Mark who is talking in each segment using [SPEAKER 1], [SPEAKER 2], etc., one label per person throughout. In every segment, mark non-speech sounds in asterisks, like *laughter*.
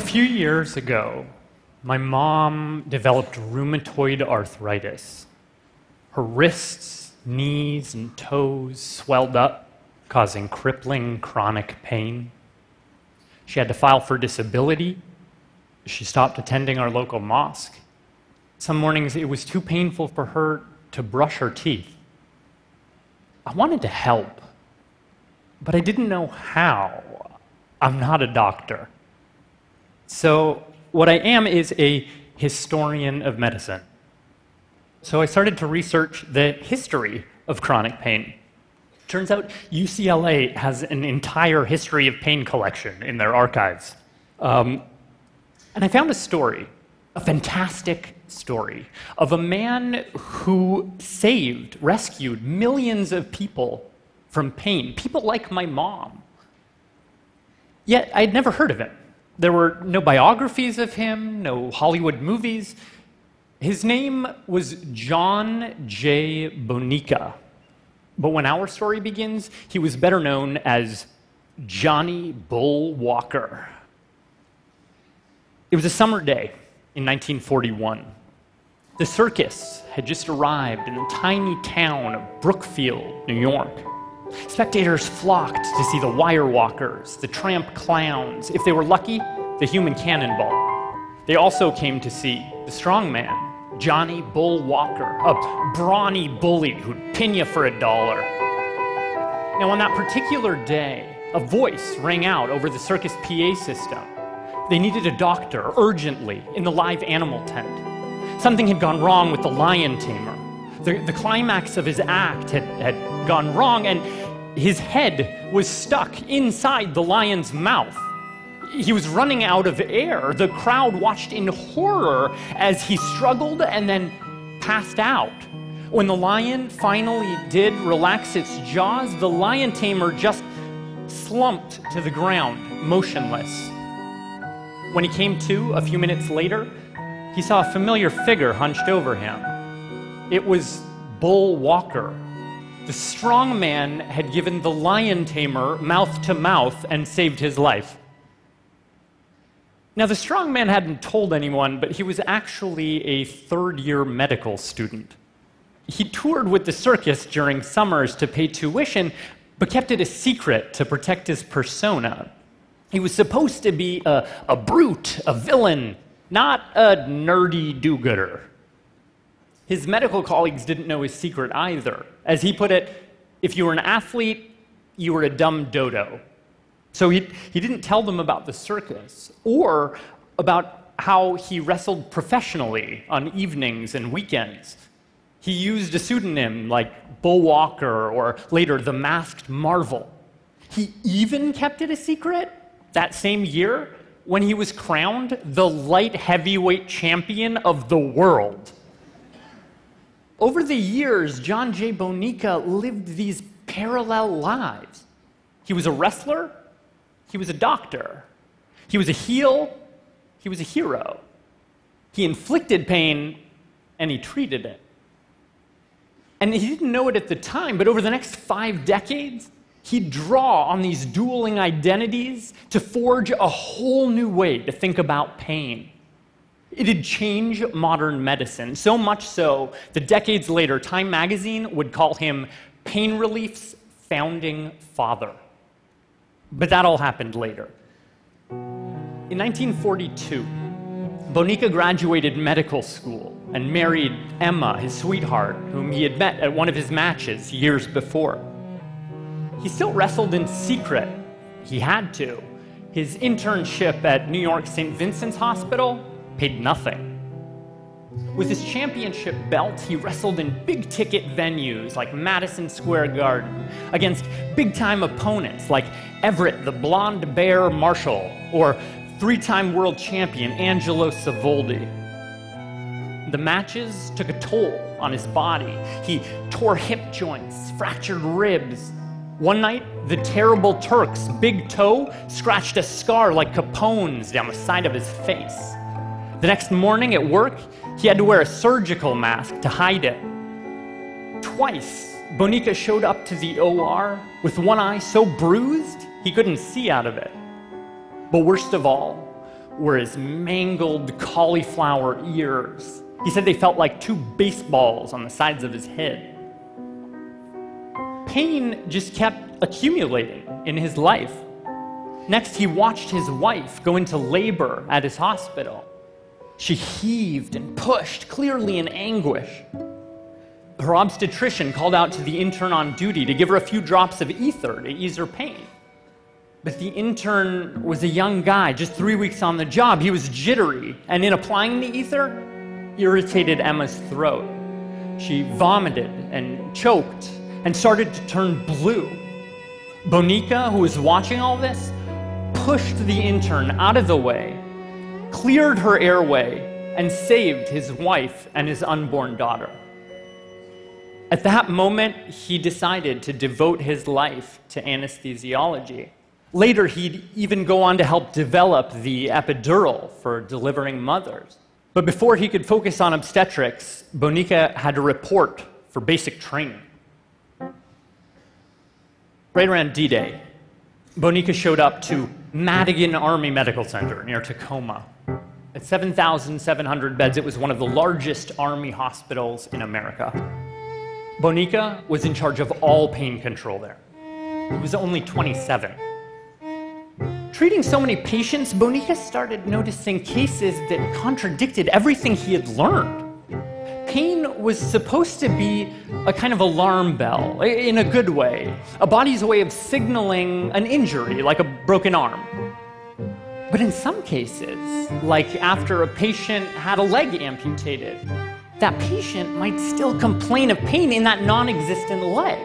[SPEAKER 1] A few years ago, my mom developed rheumatoid arthritis. Her wrists, knees, and toes swelled up, causing crippling chronic pain. She had to file for disability. She stopped attending our local mosque. Some mornings it was too painful for her to brush her teeth. I wanted to help, but I didn't know how. I'm not a doctor. So, what I am is a historian of medicine. So, I started to research the history of chronic pain. Turns out UCLA has an entire history of pain collection in their archives. Um, and I found a story, a fantastic story, of a man who saved, rescued millions of people from pain, people like my mom. Yet I'd never heard of him. There were no biographies of him, no Hollywood movies. His name was John J. Bonica. But when our story begins, he was better known as Johnny Bull Walker. It was a summer day in 1941. The circus had just arrived in the tiny town of Brookfield, New York. Spectators flocked to see the wire walkers, the tramp clowns, if they were lucky, the human cannonball. They also came to see the strongman, Johnny Bull Walker, a brawny bully who'd pin you for a dollar. Now, on that particular day, a voice rang out over the circus PA system. They needed a doctor urgently in the live animal tent. Something had gone wrong with the lion tamer. The, the climax of his act had, had gone wrong, and his head was stuck inside the lion's mouth. He was running out of air. The crowd watched in horror as he struggled and then passed out. When the lion finally did relax its jaws, the lion tamer just slumped to the ground, motionless. When he came to a few minutes later, he saw a familiar figure hunched over him. It was Bull Walker. The strong man had given the lion tamer mouth to mouth and saved his life. Now, the strong man hadn't told anyone, but he was actually a third year medical student. He toured with the circus during summers to pay tuition, but kept it a secret to protect his persona. He was supposed to be a, a brute, a villain, not a nerdy do gooder. His medical colleagues didn't know his secret either. As he put it, if you were an athlete, you were a dumb dodo. So he, he didn't tell them about the circus or about how he wrestled professionally on evenings and weekends. He used a pseudonym like Bull Walker or later the Masked Marvel. He even kept it a secret that same year when he was crowned the light heavyweight champion of the world. Over the years, John J. Bonica lived these parallel lives. He was a wrestler, he was a doctor, he was a heel, he was a hero. He inflicted pain and he treated it. And he didn't know it at the time, but over the next five decades, he'd draw on these dueling identities to forge a whole new way to think about pain. It'd change modern medicine, so much so that decades later, Time magazine would call him pain relief's founding father. But that all happened later. In 1942, Bonica graduated medical school and married Emma, his sweetheart, whom he had met at one of his matches years before. He still wrestled in secret. He had to. His internship at New York St. Vincent's Hospital paid nothing. With his championship belt, he wrestled in big ticket venues like Madison Square Garden against big time opponents like Everett the Blonde Bear Marshall or three time world champion Angelo Savoldi. The matches took a toll on his body. He tore hip joints, fractured ribs. One night, the terrible Turk's big toe scratched a scar like Capone's down the side of his face. The next morning at work, he had to wear a surgical mask to hide it. Twice, Bonica showed up to the OR with one eye so bruised he couldn't see out of it. But worst of all, were his mangled cauliflower ears. He said they felt like two baseballs on the sides of his head. Pain just kept accumulating in his life. Next, he watched his wife go into labor at his hospital. She heaved and pushed, clearly in anguish. Her obstetrician called out to the intern on duty to give her a few drops of ether to ease her pain. But the intern was a young guy, just three weeks on the job. He was jittery, and in applying the ether, irritated Emma's throat. She vomited and choked and started to turn blue. Bonica, who was watching all this, pushed the intern out of the way, cleared her airway, and saved his wife and his unborn daughter. At that moment, he decided to devote his life to anesthesiology. Later, he'd even go on to help develop the epidural for delivering mothers. But before he could focus on obstetrics, Bonica had to report for basic training. Right around D Day, Bonica showed up to Madigan Army Medical Center near Tacoma. At 7,700 beds, it was one of the largest Army hospitals in America. Bonica was in charge of all pain control there. He was only 27. Treating so many patients, Bonica started noticing cases that contradicted everything he had learned. Pain was supposed to be a kind of alarm bell, in a good way, a body's way of signaling an injury, like a broken arm. But in some cases, like after a patient had a leg amputated, that patient might still complain of pain in that non existent leg.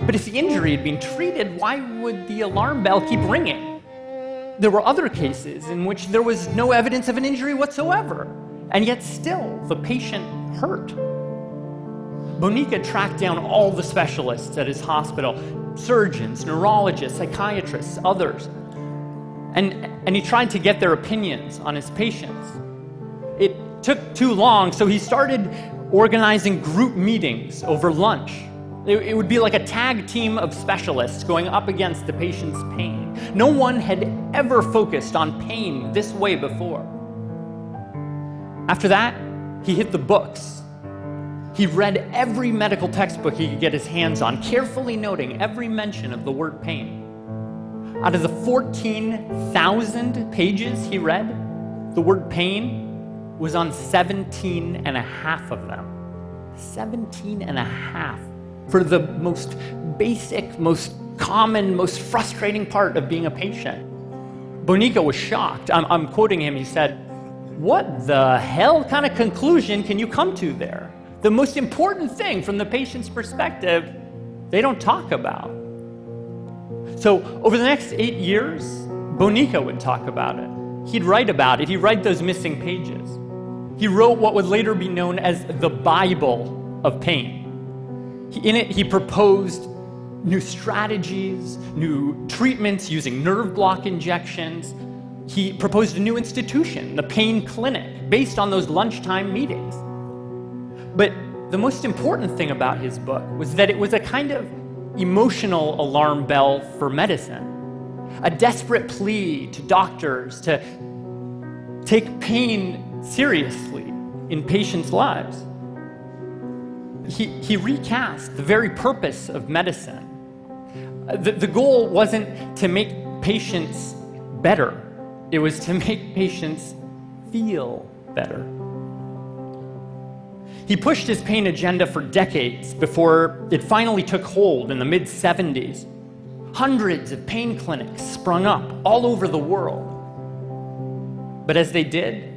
[SPEAKER 1] But if the injury had been treated, why would the alarm bell keep ringing? There were other cases in which there was no evidence of an injury whatsoever, and yet still the patient hurt. Bonica tracked down all the specialists at his hospital surgeons, neurologists, psychiatrists, others. And, and he tried to get their opinions on his patients. It took too long, so he started organizing group meetings over lunch. It, it would be like a tag team of specialists going up against the patient's pain. No one had ever focused on pain this way before. After that, he hit the books. He read every medical textbook he could get his hands on, carefully noting every mention of the word pain. Out of the 14,000 pages he read, the word pain was on 17 and a half of them. 17 and a half for the most basic, most common, most frustrating part of being a patient. Bonica was shocked. I'm, I'm quoting him. He said, What the hell kind of conclusion can you come to there? The most important thing from the patient's perspective, they don't talk about. So, over the next eight years, Bonica would talk about it. He'd write about it. He'd write those missing pages. He wrote what would later be known as the Bible of pain. In it, he proposed new strategies, new treatments using nerve block injections. He proposed a new institution, the pain clinic, based on those lunchtime meetings. But the most important thing about his book was that it was a kind of emotional alarm bell for medicine, a desperate plea to doctors to take pain seriously in patients' lives. He, he recast the very purpose of medicine. The, the goal wasn't to make patients better, it was to make patients feel better. He pushed his pain agenda for decades before it finally took hold in the mid 70s. Hundreds of pain clinics sprung up all over the world. But as they did,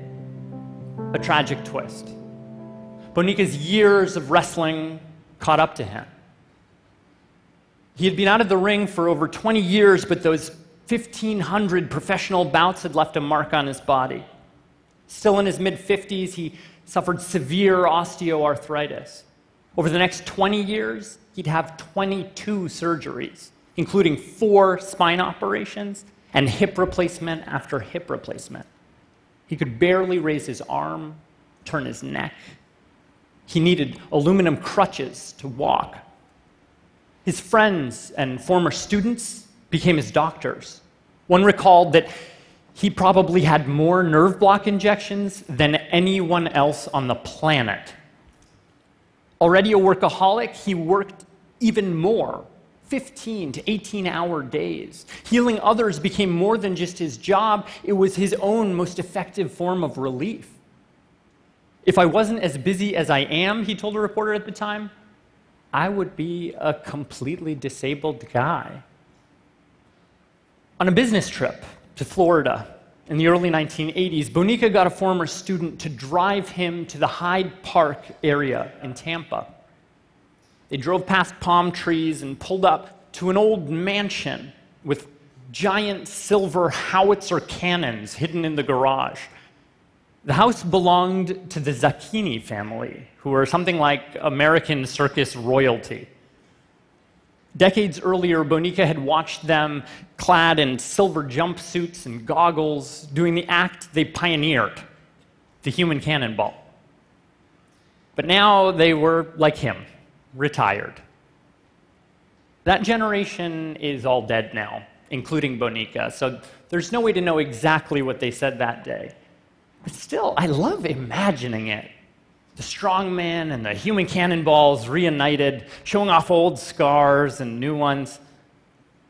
[SPEAKER 1] a tragic twist. Bonica's years of wrestling caught up to him. He had been out of the ring for over 20 years, but those 1,500 professional bouts had left a mark on his body. Still in his mid 50s, he suffered severe osteoarthritis. Over the next 20 years, he'd have 22 surgeries, including four spine operations and hip replacement after hip replacement. He could barely raise his arm, turn his neck. He needed aluminum crutches to walk. His friends and former students became his doctors. One recalled that he probably had more nerve block injections than anyone else on the planet. Already a workaholic, he worked even more 15 to 18 hour days. Healing others became more than just his job, it was his own most effective form of relief. If I wasn't as busy as I am, he told a reporter at the time, I would be a completely disabled guy. On a business trip to Florida in the early 1980s, Bonica got a former student to drive him to the Hyde Park area in Tampa. They drove past palm trees and pulled up to an old mansion with giant silver howitzer cannons hidden in the garage. The house belonged to the Zacchini family, who were something like American circus royalty. Decades earlier, Bonica had watched them clad in silver jumpsuits and goggles doing the act they pioneered the human cannonball. But now they were like him retired. That generation is all dead now, including Bonica, so there's no way to know exactly what they said that day. But still, I love imagining it. The strongman and the human cannonballs reunited, showing off old scars and new ones.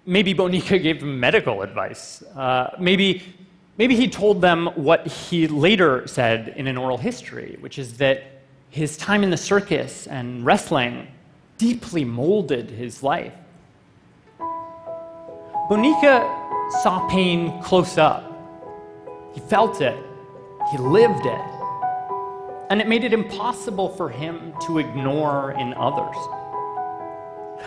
[SPEAKER 1] Maybe Bonica *laughs* gave them medical advice. Uh, maybe, maybe he told them what he later said in an oral history, which is that his time in the circus and wrestling deeply molded his life. Bonica saw pain close up. He felt it, he lived it, and it made it impossible for him to ignore in others.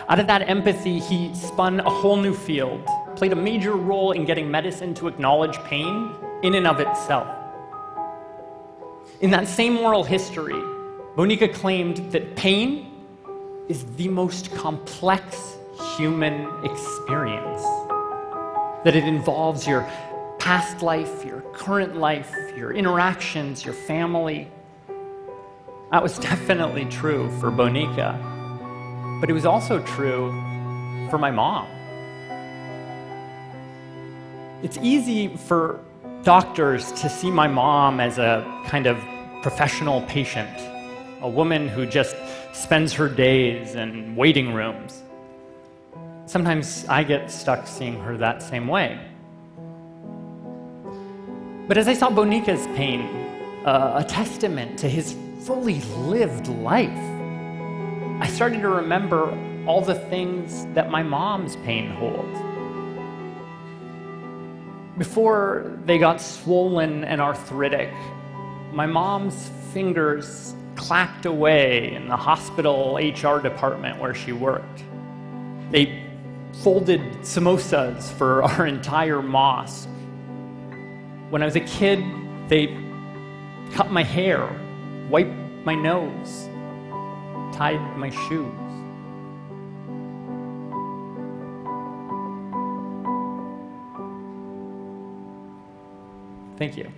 [SPEAKER 1] Out of that empathy, he spun a whole new field, played a major role in getting medicine to acknowledge pain in and of itself. In that same oral history, Bonica claimed that pain is the most complex human experience. That it involves your past life, your current life, your interactions, your family. That was definitely true for Bonica, but it was also true for my mom. It's easy for doctors to see my mom as a kind of professional patient, a woman who just spends her days in waiting rooms. Sometimes I get stuck seeing her that same way. But as I saw Bonica's pain, uh, a testament to his fully lived life, I started to remember all the things that my mom's pain holds. Before they got swollen and arthritic, my mom's fingers clacked away in the hospital HR department where she worked. They folded samosas for *laughs* our entire mosque. When I was a kid, they cut my hair, wiped my nose, tied my shoes. Thank you.